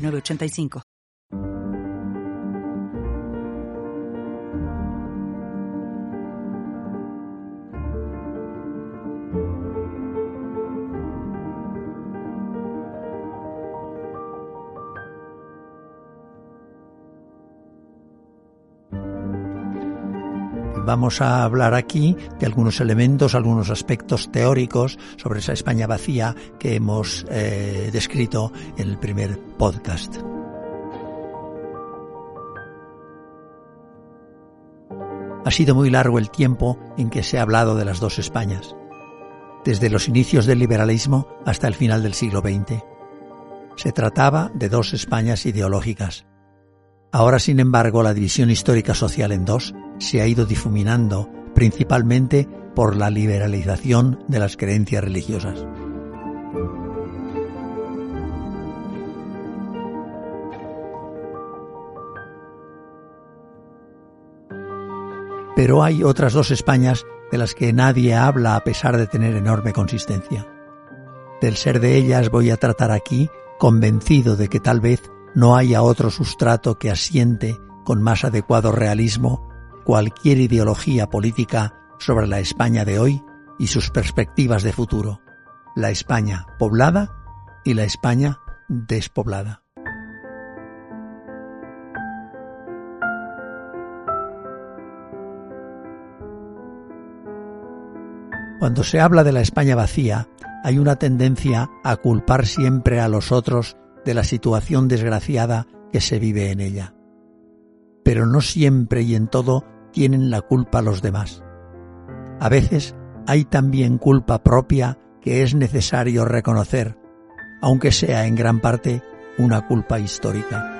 85 Vamos a hablar aquí de algunos elementos, algunos aspectos teóricos sobre esa España vacía que hemos eh, descrito en el primer podcast. Ha sido muy largo el tiempo en que se ha hablado de las dos Españas, desde los inicios del liberalismo hasta el final del siglo XX. Se trataba de dos Españas ideológicas. Ahora, sin embargo, la división histórica social en dos se ha ido difuminando principalmente por la liberalización de las creencias religiosas. Pero hay otras dos Españas de las que nadie habla a pesar de tener enorme consistencia. Del ser de ellas voy a tratar aquí, convencido de que tal vez no haya otro sustrato que asiente con más adecuado realismo cualquier ideología política sobre la España de hoy y sus perspectivas de futuro, la España poblada y la España despoblada. Cuando se habla de la España vacía, hay una tendencia a culpar siempre a los otros de la situación desgraciada que se vive en ella pero no siempre y en todo tienen la culpa los demás. A veces hay también culpa propia que es necesario reconocer, aunque sea en gran parte una culpa histórica.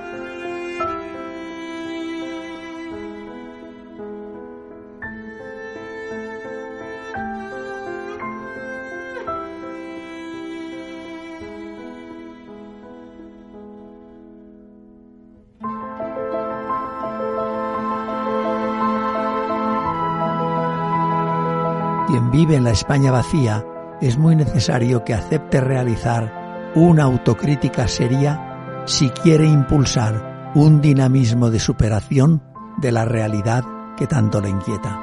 Quien vive en la España vacía, es muy necesario que acepte realizar una autocrítica seria si quiere impulsar un dinamismo de superación de la realidad que tanto le inquieta.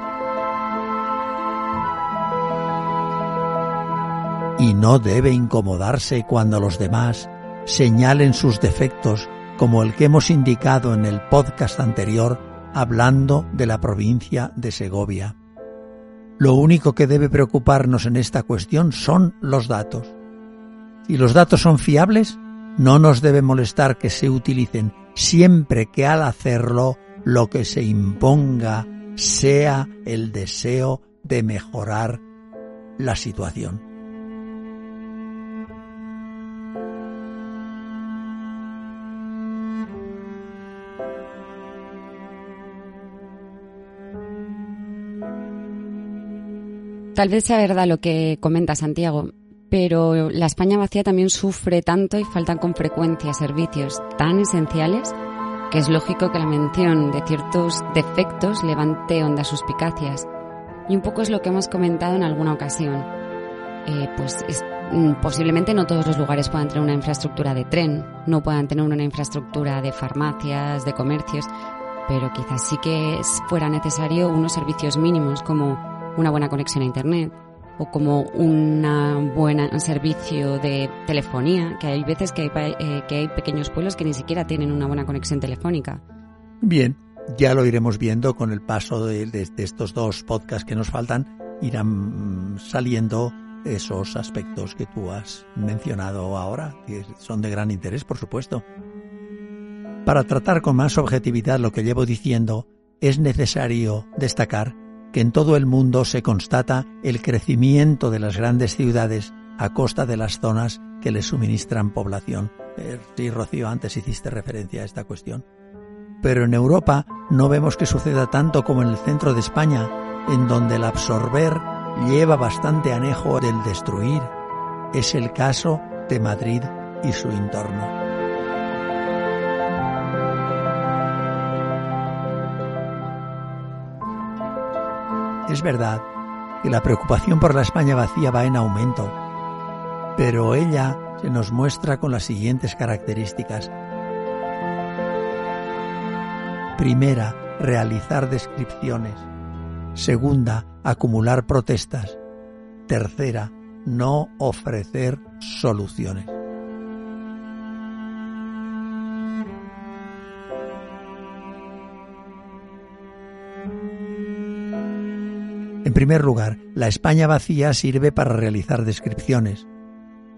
Y no debe incomodarse cuando los demás señalen sus defectos como el que hemos indicado en el podcast anterior hablando de la provincia de Segovia. Lo único que debe preocuparnos en esta cuestión son los datos. Si los datos son fiables, no nos debe molestar que se utilicen siempre que al hacerlo lo que se imponga sea el deseo de mejorar la situación. Tal vez sea verdad lo que comenta Santiago, pero la España vacía también sufre tanto y faltan con frecuencia servicios tan esenciales que es lógico que la mención de ciertos defectos levante ondas suspicacias. Y un poco es lo que hemos comentado en alguna ocasión. Eh, pues mm, posiblemente no todos los lugares puedan tener una infraestructura de tren, no puedan tener una infraestructura de farmacias, de comercios, pero quizás sí que fuera necesario unos servicios mínimos como una buena conexión a Internet o como un buen servicio de telefonía, que hay veces que hay, eh, que hay pequeños pueblos que ni siquiera tienen una buena conexión telefónica. Bien, ya lo iremos viendo con el paso de, de estos dos podcasts que nos faltan, irán saliendo esos aspectos que tú has mencionado ahora, que son de gran interés, por supuesto. Para tratar con más objetividad lo que llevo diciendo, es necesario destacar en todo el mundo se constata el crecimiento de las grandes ciudades a costa de las zonas que les suministran población, Eh, sí, Rocío, antes hiciste referencia a esta cuestión. Pero en Europa no vemos que suceda tanto como en el centro de España, en donde el absorber lleva bastante anejo del destruir. Es el caso de Madrid y su entorno. Es verdad que la preocupación por la España vacía va en aumento, pero ella se nos muestra con las siguientes características. Primera, realizar descripciones. Segunda, acumular protestas. Tercera, no ofrecer soluciones. En primer lugar, la España vacía sirve para realizar descripciones,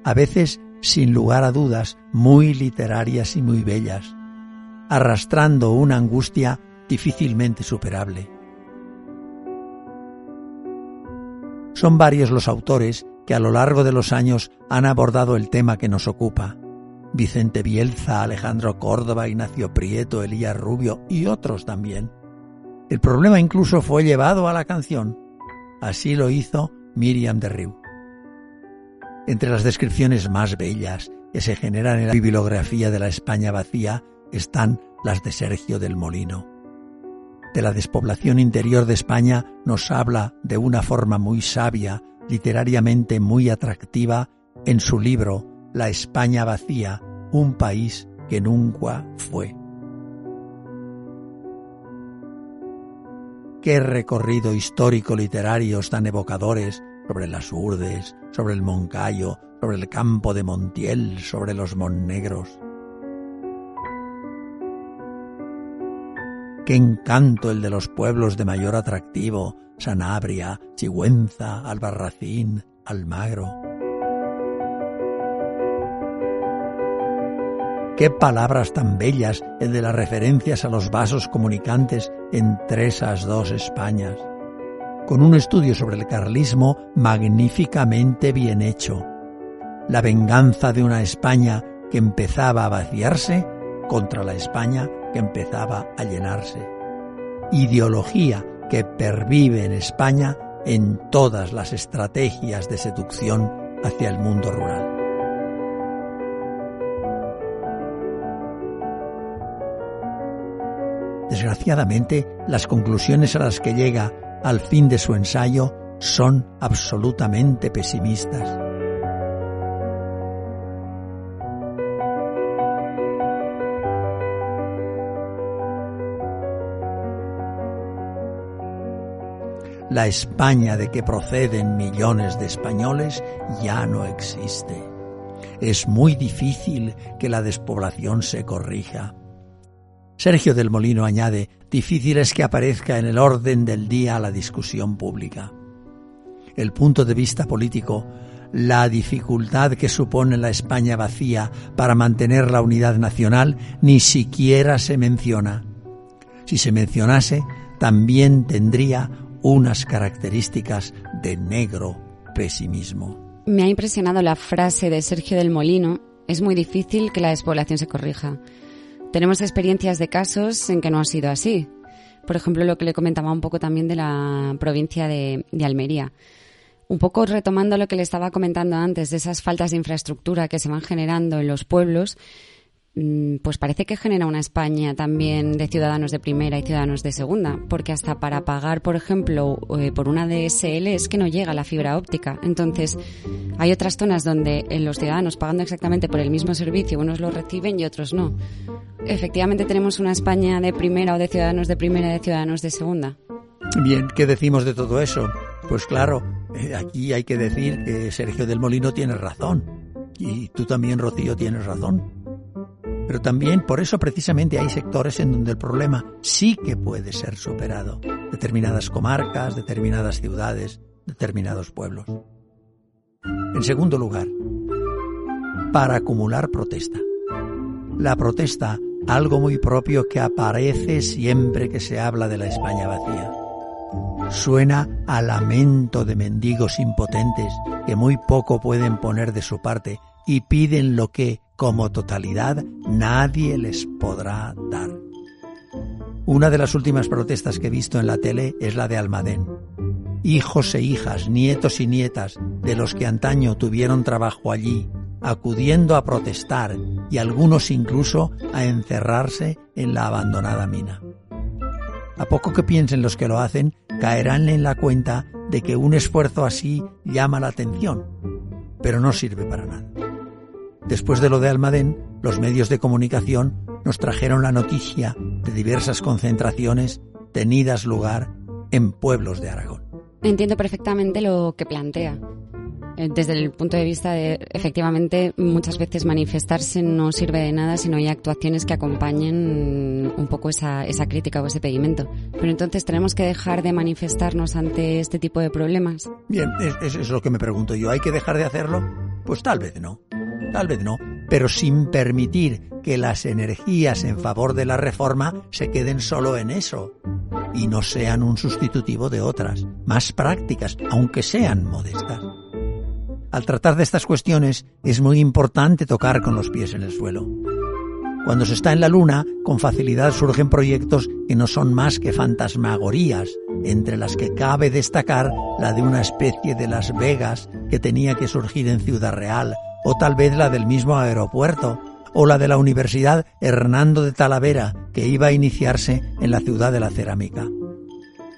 a veces, sin lugar a dudas, muy literarias y muy bellas, arrastrando una angustia difícilmente superable. Son varios los autores que a lo largo de los años han abordado el tema que nos ocupa. Vicente Bielza, Alejandro Córdoba, Ignacio Prieto, Elías Rubio y otros también. El problema incluso fue llevado a la canción Así lo hizo Miriam de Riu. Entre las descripciones más bellas que se generan en la bibliografía de la España vacía están las de Sergio del Molino. De la despoblación interior de España nos habla de una forma muy sabia, literariamente muy atractiva, en su libro La España vacía, un país que nunca fue. Qué recorrido histórico literarios tan evocadores sobre las Urdes, sobre el Moncayo, sobre el campo de Montiel, sobre los Monnegros. Qué encanto el de los pueblos de mayor atractivo, Sanabria, Chigüenza, Albarracín, Almagro. Qué palabras tan bellas el de las referencias a los vasos comunicantes entre esas dos Españas. Con un estudio sobre el carlismo magníficamente bien hecho. La venganza de una España que empezaba a vaciarse contra la España que empezaba a llenarse. Ideología que pervive en España en todas las estrategias de seducción hacia el mundo rural. Desgraciadamente, las conclusiones a las que llega al fin de su ensayo son absolutamente pesimistas. La España de que proceden millones de españoles ya no existe. Es muy difícil que la despoblación se corrija. Sergio del Molino añade, difícil es que aparezca en el orden del día la discusión pública. El punto de vista político, la dificultad que supone la España vacía para mantener la unidad nacional, ni siquiera se menciona. Si se mencionase, también tendría unas características de negro pesimismo. Me ha impresionado la frase de Sergio del Molino, es muy difícil que la despoblación se corrija. Tenemos experiencias de casos en que no ha sido así. Por ejemplo, lo que le comentaba un poco también de la provincia de, Almería. Un poco retomando lo que le estaba comentando antes de esas faltas de infraestructura que se van generando en los pueblos, pues parece que genera una España también de ciudadanos de primera y ciudadanos de segunda, porque hasta para pagar, por ejemplo, eh, por una DSL es que no llega la fibra óptica. Entonces, hay otras zonas donde eh, los ciudadanos pagando exactamente por el mismo servicio, unos lo reciben y otros no. Efectivamente, tenemos una España de primera o de ciudadanos de primera y de ciudadanos de segunda. Bien, ¿qué decimos de todo eso? Pues claro, eh, aquí hay que decir que Sergio del Molino tiene razón. Y tú también, Rocío, tienes razón pero también por eso precisamente hay sectores en donde el problema sí que puede ser superado. Determinadas comarcas, determinadas ciudades, determinados pueblos. En segundo lugar, para acumular protesta. La protesta, algo muy propio que aparece siempre que se habla de la España vacía. Suena a lamento de mendigos impotentes que muy poco pueden poner de su parte y piden lo que, como totalidad nadie les podrá dar. Una de las últimas protestas que he visto en la tele es la de Almadén. Hijos e hijas, nietos y nietas de los que antaño tuvieron trabajo allí, acudiendo a protestar y algunos incluso a encerrarse en la abandonada mina. A poco que piensen los que lo hacen, caerán en la cuenta de que un esfuerzo así llama la atención, pero no sirve para nada. Después de lo de Almadén, los medios de comunicación nos trajeron la noticia de diversas concentraciones tenidas lugar en pueblos de Aragón. Entiendo perfectamente lo que plantea. Eh, desde el punto de vista de, efectivamente, muchas veces manifestarse no sirve de nada si no hay actuaciones que acompañen un poco esa, esa crítica o ese pedimento. Pero entonces, ¿tenemos que dejar de manifestarnos ante este tipo de problemas? Bien, eso es lo que me pregunto yo. ¿Hay que dejar de hacerlo? Pues tal vez no. Tal vez no, pero sin permitir que las energías en favor de la reforma se queden solo en eso y no sean un sustitutivo de otras, más prácticas, aunque sean modestas. Al tratar de estas cuestiones es muy importante tocar con los pies en el suelo. Cuando se está en la Luna, con facilidad surgen proyectos que no son más que fantasmagorías, entre las que cabe destacar la de una especie de Las Vegas que tenía que surgir en Ciudad Real, o tal vez la del mismo aeropuerto, o la de la Universidad Hernando de Talavera, que iba a iniciarse en la ciudad de la cerámica.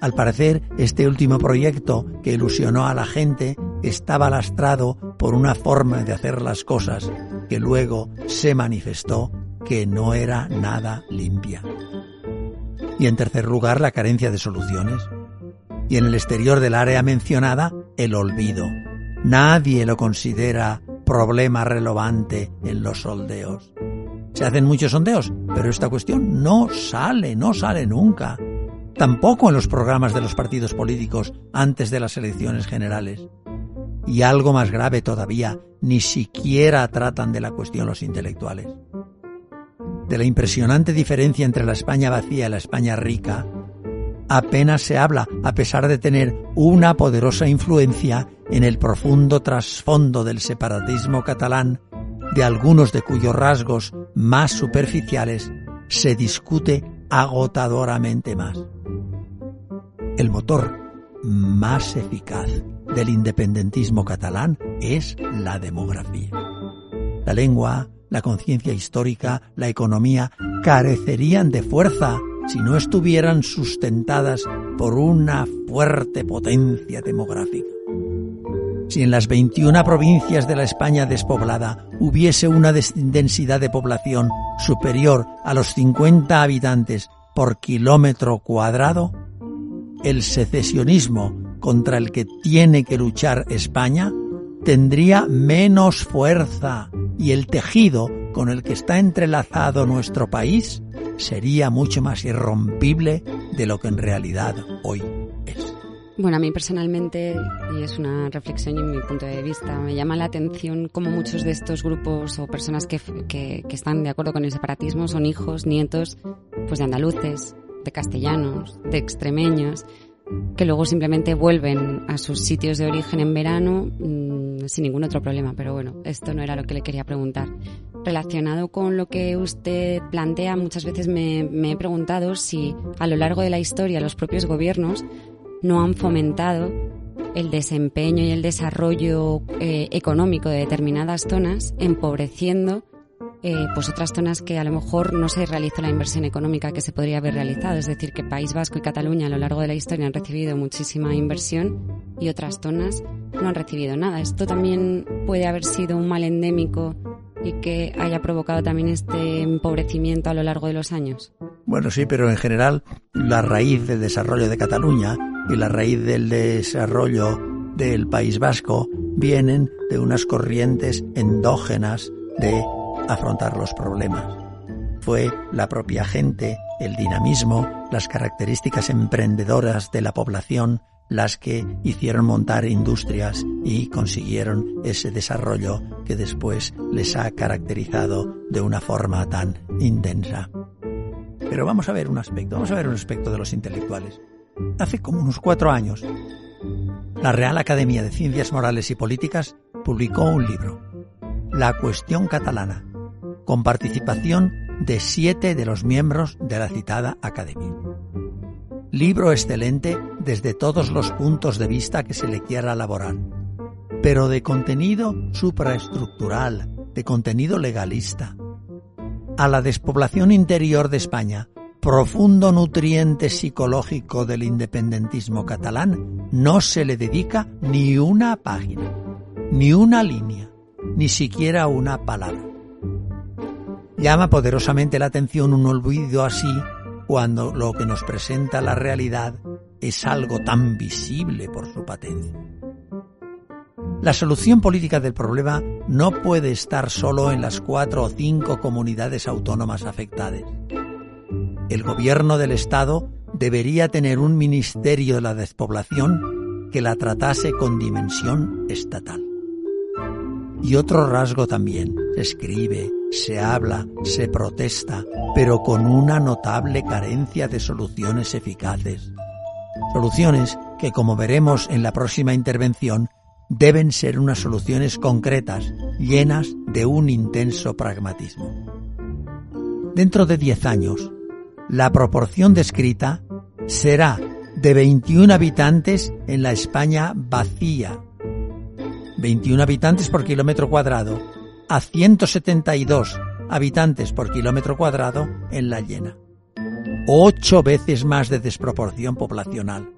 Al parecer, este último proyecto, que ilusionó a la gente, estaba lastrado por una forma de hacer las cosas que luego se manifestó que no era nada limpia. Y en tercer lugar, la carencia de soluciones. Y en el exterior del área mencionada, el olvido. Nadie lo considera problema relevante en los sondeos. Se hacen muchos sondeos, pero esta cuestión no sale, no sale nunca. Tampoco en los programas de los partidos políticos antes de las elecciones generales. Y algo más grave todavía, ni siquiera tratan de la cuestión los intelectuales. De la impresionante diferencia entre la España vacía y la España rica, apenas se habla, a pesar de tener una poderosa influencia en el profundo trasfondo del separatismo catalán, de algunos de cuyos rasgos más superficiales se discute agotadoramente más. El motor más eficaz del independentismo catalán es la demografía. La lengua, la conciencia histórica, la economía carecerían de fuerza si no estuvieran sustentadas por una fuerte potencia demográfica. Si en las 21 provincias de la España despoblada hubiese una densidad de población superior a los 50 habitantes por kilómetro cuadrado, el secesionismo contra el que tiene que luchar España tendría menos fuerza y el tejido con el que está entrelazado nuestro país sería mucho más irrompible de lo que en realidad hoy es. Bueno, a mí personalmente, y es una reflexión y mi punto de vista, me llama la atención cómo muchos de estos grupos o personas que, que, están de acuerdo con el separatismo son hijos, nietos, pues de andaluces, de castellanos, de extremeños, que luego simplemente vuelven a sus sitios de origen en verano mm, sin ningún otro problema. Pero bueno, esto no era lo que le quería preguntar. Relacionado con lo que usted plantea, muchas veces me, he preguntado si a lo largo de la historia los propios gobiernos no han fomentado el desempeño y el desarrollo eh, económico de determinadas zonas, empobreciendo eh, pues otras zonas que a lo mejor no se realizó la inversión económica que se podría haber realizado. Es decir, que País Vasco y Cataluña a lo largo de la historia han recibido muchísima inversión y otras zonas no han recibido nada. Esto también puede haber sido un mal endémico y que haya provocado también este empobrecimiento a lo largo de los años? Bueno, sí, pero en general la raíz del desarrollo de Cataluña y la raíz del desarrollo del País Vasco vienen de unas corrientes endógenas de afrontar los problemas. Fue la propia gente, el dinamismo, las características emprendedoras de la población las que hicieron montar industrias y consiguieron ese desarrollo que después les ha caracterizado de una forma tan intensa. Pero vamos a ver un aspecto, vamos a ver un aspecto de los intelectuales. Hace como unos cuatro años, la Real Academia de Ciencias Morales y Políticas publicó un libro, La cuestión catalana, con participación de siete de los miembros de la citada Academia. Libro excelente desde todos los puntos de vista que se le quiera elaborar, pero de contenido supraestructural, de contenido legalista. A la despoblación interior de España, profundo nutriente psicológico del independentismo catalán, no se le dedica ni una página, ni una línea, ni siquiera una palabra. Llama poderosamente la atención un olvido así cuando lo que nos presenta la realidad es algo tan visible por su patencia. La solución política del problema no puede estar solo en las cuatro o cinco comunidades autónomas afectadas. El gobierno del Estado debería tener un ministerio de la despoblación que la tratase con dimensión estatal. Y otro rasgo también, se escribe, se habla, se protesta, pero con una notable carencia de soluciones eficaces. Soluciones que, como veremos en la próxima intervención, deben ser unas soluciones concretas, llenas de un intenso pragmatismo. Dentro de diez años, la proporción descrita será de 21 habitantes en la España vacía 21 habitantes por kilómetro cuadrado, a 172 habitantes por kilómetro cuadrado en la llena. Ocho veces más de desproporción poblacional.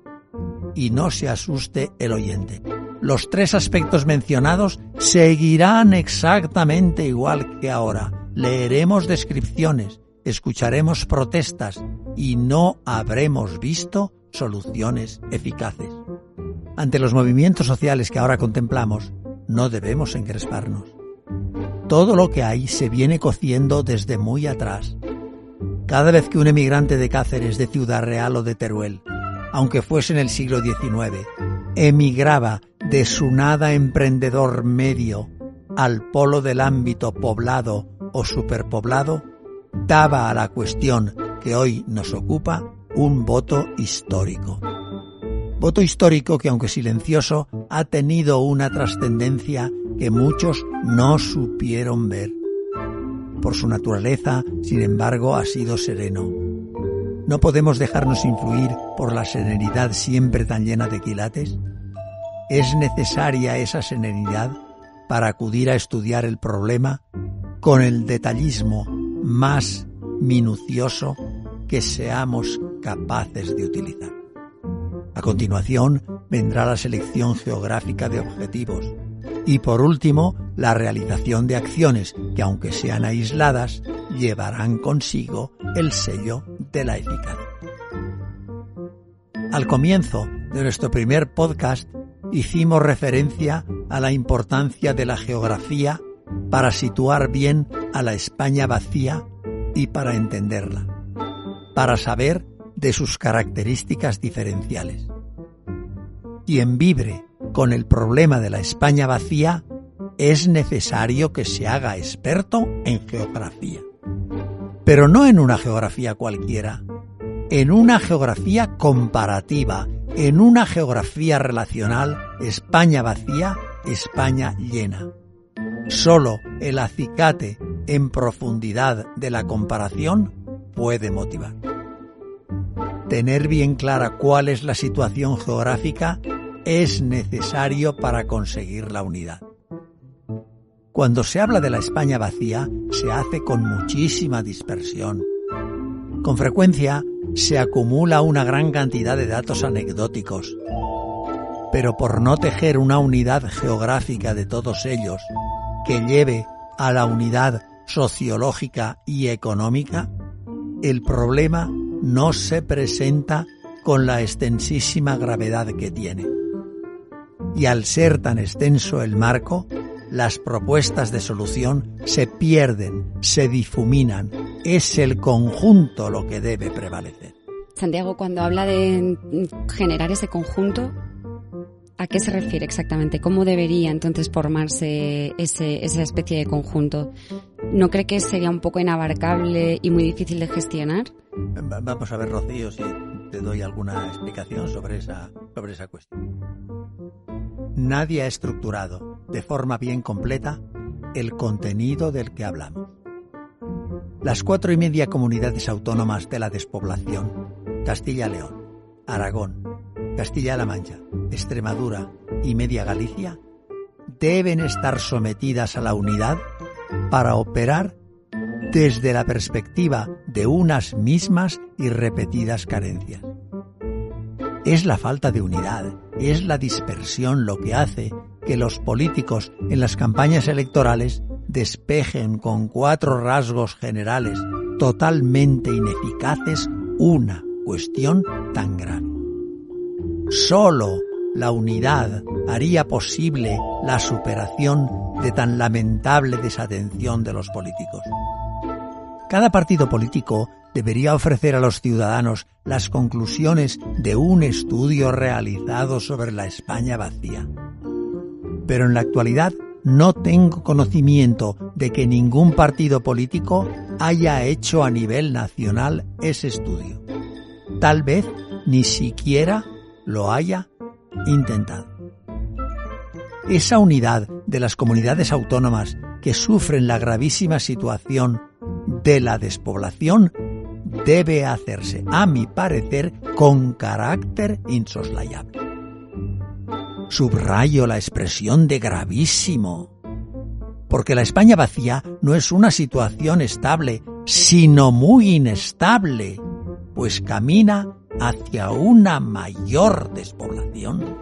Y no se asuste el oyente. Los tres aspectos mencionados seguirán exactamente igual que ahora. Leeremos descripciones, escucharemos protestas y no habremos visto soluciones eficaces. Ante los movimientos sociales que ahora contemplamos, no debemos encresparnos. Todo lo que hay se viene cociendo desde muy atrás. Cada vez que un emigrante de Cáceres, de Ciudad Real o de Teruel, aunque fuese en el siglo XIX, emigraba de su nada emprendedor medio al polo del ámbito poblado o superpoblado, daba a la cuestión que hoy nos ocupa un voto histórico. Voto histórico que, aunque silencioso, ha tenido una trascendencia que muchos no supieron ver. Por su naturaleza, sin embargo, ha sido sereno. ¿No podemos dejarnos influir por la serenidad siempre tan llena de quilates? ¿Es necesaria esa serenidad para acudir a estudiar el problema con el detallismo más minucioso que seamos capaces de utilizar? A continuación vendrá la selección geográfica de objetivos y por último la realización de acciones que aunque sean aisladas llevarán consigo el sello de la eficacia. Al comienzo de nuestro primer podcast hicimos referencia a la importancia de la geografía para situar bien a la España vacía y para entenderla, para saber de sus características diferenciales. Quien vibre con el problema de la España vacía es necesario que se haga experto en geografía. Pero no en una geografía cualquiera, en una geografía comparativa, en una geografía relacional España vacía, España llena. Solo el acicate en profundidad de la comparación puede motivar tener bien clara cuál es la situación geográfica es necesario para conseguir la unidad. Cuando se habla de la España vacía, se hace con muchísima dispersión. Con frecuencia se acumula una gran cantidad de datos anecdóticos. Pero por no tejer una unidad geográfica de todos ellos que lleve a la unidad sociológica y económica, el problema no se presenta con la extensísima gravedad que tiene. Y al ser tan extenso el marco, las propuestas de solución se pierden, se difuminan. Es el conjunto lo que debe prevalecer. Santiago, cuando habla de generar ese conjunto, ¿a qué se refiere exactamente? ¿Cómo debería entonces formarse ese, esa especie de conjunto? ¿No cree que sería un poco inabarcable y muy difícil de gestionar? Vamos a ver, Rocío, si te doy alguna explicación sobre esa, sobre esa cuestión. Nadie ha estructurado de forma bien completa el contenido del que hablamos. las cuatro y media comunidades autónomas de la despoblación, Castilla-León, Aragón, Castilla-La Mancha, Extremadura y Media Galicia, deben estar sometidas a la unidad para operar desde la perspectiva de unas mismas y repetidas carencias. Es la falta de unidad, es la dispersión lo que hace que los políticos en las campañas electorales despejen con cuatro rasgos generales totalmente ineficaces una cuestión tan grave. Solo la unidad haría posible la superación de tan lamentable desatención de los políticos. Cada partido político debería ofrecer a los ciudadanos las conclusiones de un estudio realizado sobre la España vacía. Pero en la actualidad no tengo conocimiento de que ningún partido político haya hecho a nivel nacional ese estudio. Tal vez ni siquiera lo haya intentado. Esa unidad de las comunidades autónomas que sufren la gravísima situación de la despoblación debe hacerse, a mi parecer, con carácter insoslayable. Subrayo la expresión de gravísimo, porque la España vacía no es una situación estable, sino muy inestable, pues camina hacia una mayor despoblación.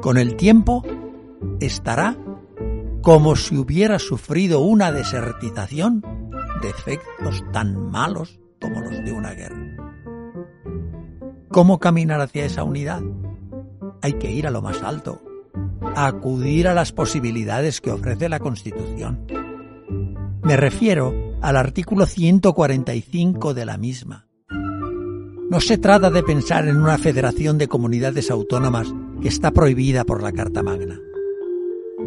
Con el tiempo estará como si hubiera sufrido una desertización de efectos tan malos como los de una guerra. ¿Cómo caminar hacia esa unidad? Hay que ir a lo más alto, acudir a las posibilidades que ofrece la Constitución. Me refiero al artículo 145 de la misma. No se trata de pensar en una federación de comunidades autónomas que está prohibida por la Carta Magna,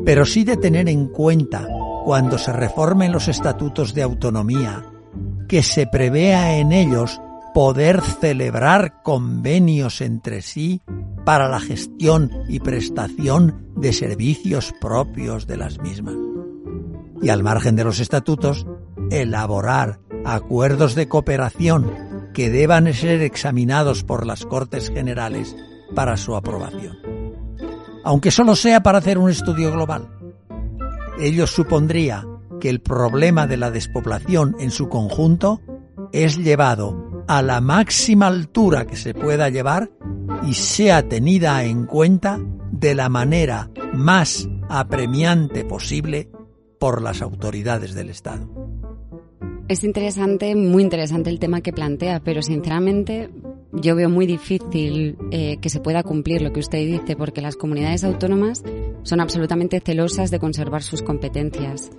pero sí de tener en cuenta cuando se reformen los estatutos de autonomía, que se prevea en ellos poder celebrar convenios entre sí para la gestión y prestación de servicios propios de las mismas. Y al margen de los estatutos, elaborar acuerdos de cooperación que deban ser examinados por las Cortes Generales para su aprobación. Aunque solo sea para hacer un estudio global ello supondría que el problema de la despoblación en su conjunto es llevado a la máxima altura que se pueda llevar y sea tenida en cuenta de la manera más apremiante posible por las autoridades del Estado. Es interesante, muy interesante el tema que plantea, pero sinceramente yo veo muy difícil eh, que se pueda cumplir lo que usted dice, porque las comunidades autónomas son absolutamente celosas de conservar sus competencias.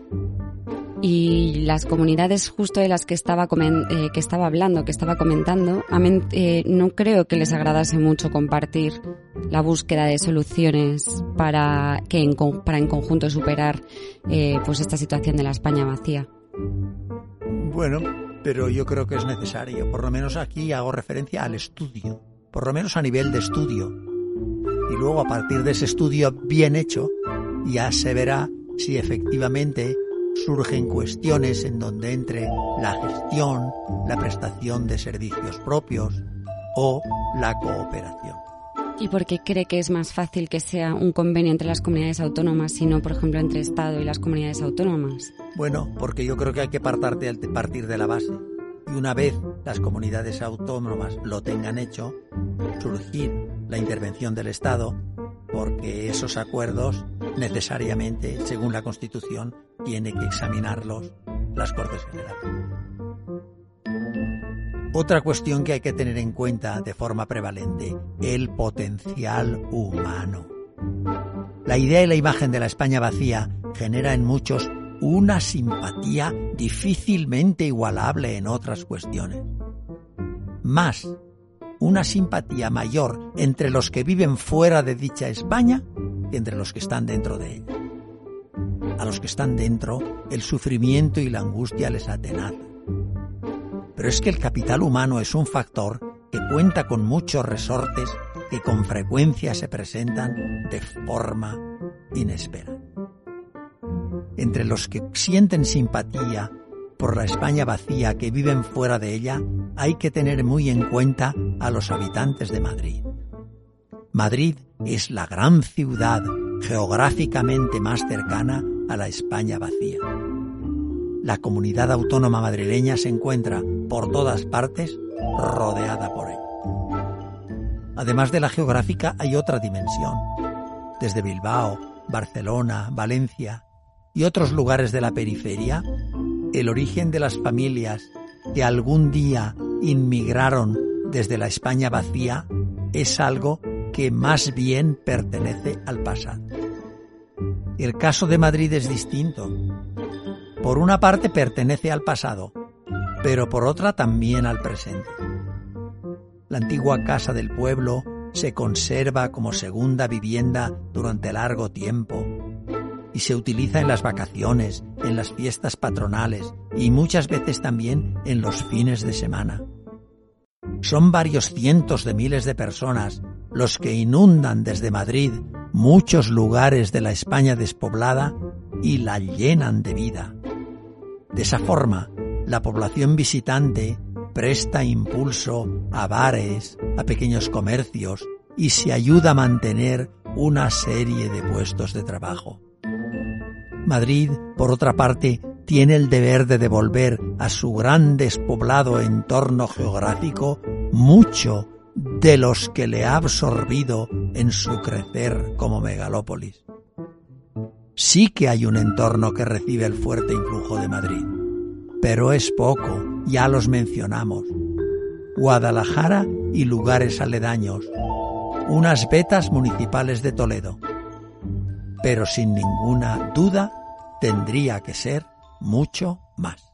Y las comunidades justo de las que estaba, eh, que estaba hablando, que estaba comentando, eh, no creo que les agradase mucho compartir la búsqueda de soluciones para, que en, para en conjunto superar pues esta situación de la España vacía. Bueno, pero yo creo que es necesario. Por lo menos aquí hago referencia al estudio, por lo menos a nivel de estudio. Y luego a partir de ese estudio bien hecho, ya se verá si efectivamente surgen cuestiones en donde entre la gestión, la prestación de servicios propios o la cooperación. ¿Y por qué cree que es más fácil que sea un convenio entre las comunidades autónomas y no, por ejemplo, entre Estado y las comunidades autónomas? Bueno, porque yo creo que hay que partir de la base. Y una vez las comunidades autónomas lo tengan hecho, surgir la intervención del Estado, porque esos acuerdos necesariamente, según la Constitución, tiene que examinarlos las Cortes Generales. Otra cuestión que hay que tener en cuenta de forma prevalente, el potencial humano. La idea y la imagen de la España vacía genera en muchos una simpatía difícilmente igualable en otras cuestiones. Más, una simpatía mayor entre los que viven fuera de dicha España que entre los que están dentro de ella. A los que están dentro, el sufrimiento y la angustia les atenaza pero es que el capital humano es un factor que cuenta con muchos resortes que con frecuencia se presentan de forma inesperada. Entre los que sienten simpatía por la España vacía que viven fuera de ella, hay que tener muy en cuenta a los habitantes de Madrid. Madrid es la gran ciudad geográficamente más cercana a la España vacía. La comunidad autónoma madrileña se encuentra por todas partes rodeada por él. Además de la geográfica hay otra dimensión. Desde Bilbao, Barcelona, Valencia y otros lugares de la periferia, el origen de las familias que algún día inmigraron desde la España vacía es algo que más bien pertenece al pasado. El caso de Madrid es distinto. Por una parte pertenece al pasado, pero por otra también al presente. La antigua casa del pueblo se conserva como segunda vivienda durante largo tiempo y se utiliza en las vacaciones, en las fiestas patronales y muchas veces también en los fines de semana. Son varios cientos de miles de personas los que inundan desde Madrid muchos lugares de la España despoblada y la llenan de vida. De esa forma, la población visitante presta impulso a bares, a pequeños comercios y se ayuda a mantener una serie de puestos de trabajo. Madrid, por otra parte, tiene el deber de devolver a su gran despoblado entorno geográfico mucho de los que le ha absorbido en su crecer como megalópolis. Sí que hay un entorno que recibe el fuerte influjo de Madrid, pero es poco, ya los mencionamos. Guadalajara y lugares aledaños, unas vetas municipales de Toledo, pero sin ninguna duda tendría que ser mucho más.